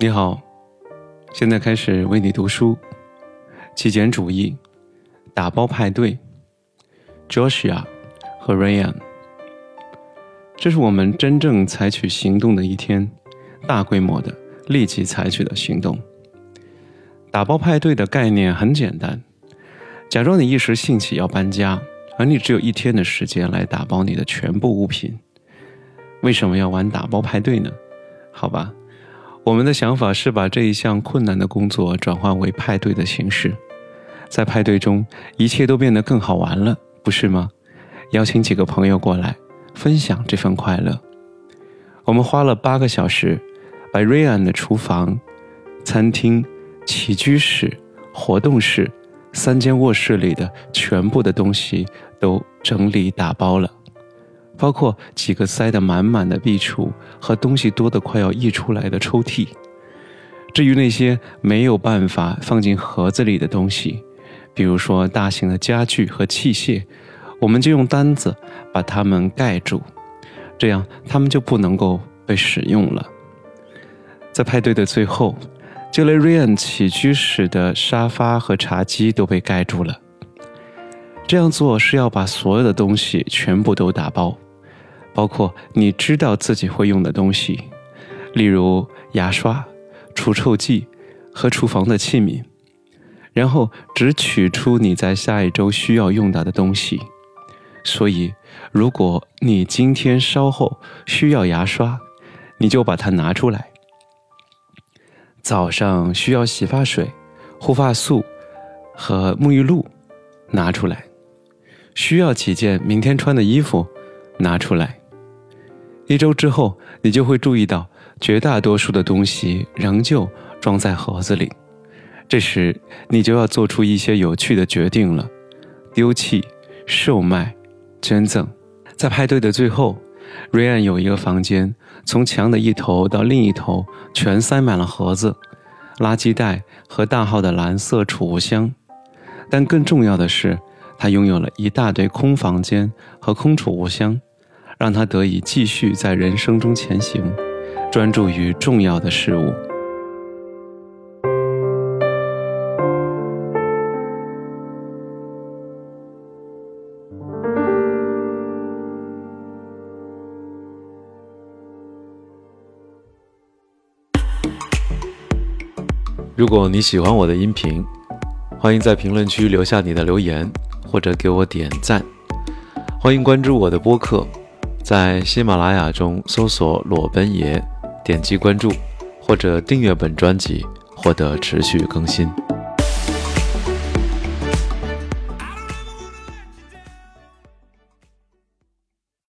你好，现在开始为你读书。极简主义，打包派对，Joshua 和 Ryan。这是我们真正采取行动的一天，大规模的、立即采取的行动。打包派对的概念很简单，假装你一时兴起要搬家，而你只有一天的时间来打包你的全部物品。为什么要玩打包派对呢？好吧，我们的想法是把这一项困难的工作转换为派对的形式。在派对中，一切都变得更好玩了，不是吗？邀请几个朋友过来，分享这份快乐。我们花了八个小时，把瑞安的厨房、餐厅、起居室、活动室三间卧室里的全部的东西都整理打包了，包括几个塞得满满的壁橱和东西多得快要溢出来的抽屉。至于那些没有办法放进盒子里的东西，比如说大型的家具和器械，我们就用单子把它们盖住，这样它们就不能够被使用了。在派对的最后，就连 Ryan 起居室的沙发和茶几都被盖住了。这样做是要把所有的东西全部都打包，包括你知道自己会用的东西，例如牙刷、除臭剂和厨房的器皿。然后只取出你在下一周需要用到的东西。所以，如果你今天稍后需要牙刷，你就把它拿出来；早上需要洗发水、护发素和沐浴露，拿出来；需要几件明天穿的衣服，拿出来。一周之后，你就会注意到绝大多数的东西仍旧装在盒子里。这时，你就要做出一些有趣的决定了：丢弃、售卖、捐赠。在派对的最后，瑞安有一个房间，从墙的一头到另一头全塞满了盒子、垃圾袋和大号的蓝色储物箱。但更重要的是，他拥有了一大堆空房间和空储物箱，让他得以继续在人生中前行，专注于重要的事物。如果你喜欢我的音频，欢迎在评论区留下你的留言，或者给我点赞。欢迎关注我的播客，在喜马拉雅中搜索“裸奔爷”，点击关注或者订阅本专辑，获得持续更新。